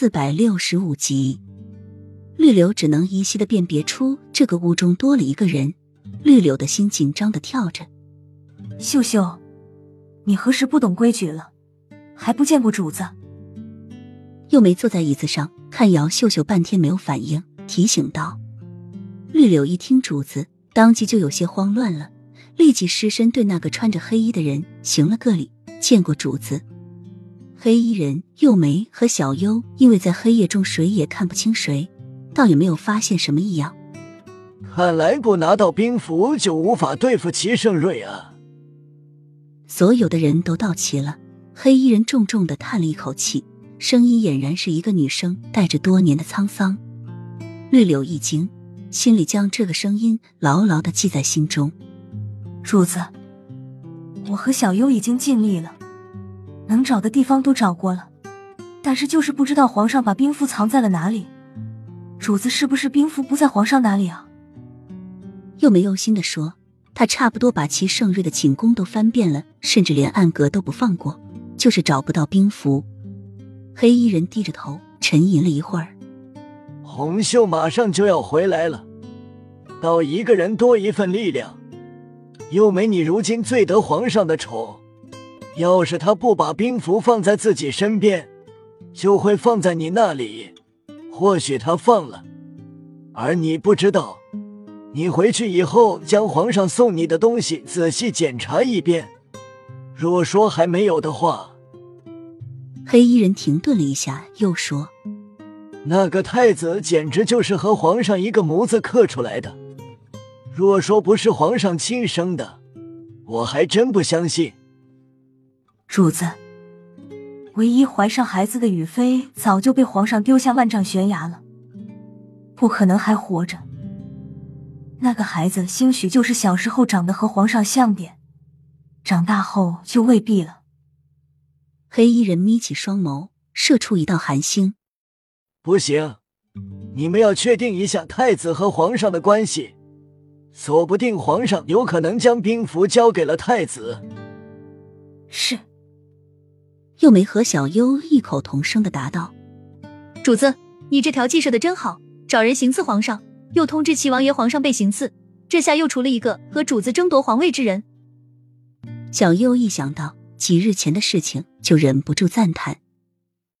四百六十五集，绿柳只能依稀的辨别出这个屋中多了一个人，绿柳的心紧张的跳着。秀秀，你何时不懂规矩了？还不见过主子？又没坐在椅子上，看姚秀秀半天没有反应，提醒道：“绿柳一听主子，当即就有些慌乱了，立即失身对那个穿着黑衣的人行了个礼，见过主子。”黑衣人幼梅和小优因为在黑夜中谁也看不清谁，倒也没有发现什么异样。看来不拿到兵符就无法对付齐盛瑞啊！所有的人都到齐了，黑衣人重重的叹了一口气，声音俨然是一个女生带着多年的沧桑。绿柳一惊，心里将这个声音牢牢的记在心中。主子，我和小优已经尽力了。能找的地方都找过了，但是就是不知道皇上把兵符藏在了哪里。主子是不是兵符不在皇上那里啊？又没用心的说，他差不多把齐盛瑞的寝宫都翻遍了，甚至连暗格都不放过，就是找不到兵符。黑衣人低着头沉吟了一会儿，红袖马上就要回来了，到一个人多一份力量。又没你如今最得皇上的宠。要是他不把兵符放在自己身边，就会放在你那里。或许他放了，而你不知道。你回去以后，将皇上送你的东西仔细检查一遍。若说还没有的话，黑衣人停顿了一下，又说：“那个太子简直就是和皇上一个模子刻出来的。若说不是皇上亲生的，我还真不相信。”主子，唯一怀上孩子的雨飞早就被皇上丢下万丈悬崖了，不可能还活着。那个孩子兴许就是小时候长得和皇上像点，长大后就未必了。黑衣人眯起双眸，射出一道寒星。不行，你们要确定一下太子和皇上的关系，说不定皇上有可能将兵符交给了太子。是。又没和小优异口同声的答道：“主子，你这条计设的真好，找人行刺皇上，又通知齐王爷皇上被行刺，这下又除了一个和主子争夺皇位之人。”小优一想到几日前的事情，就忍不住赞叹。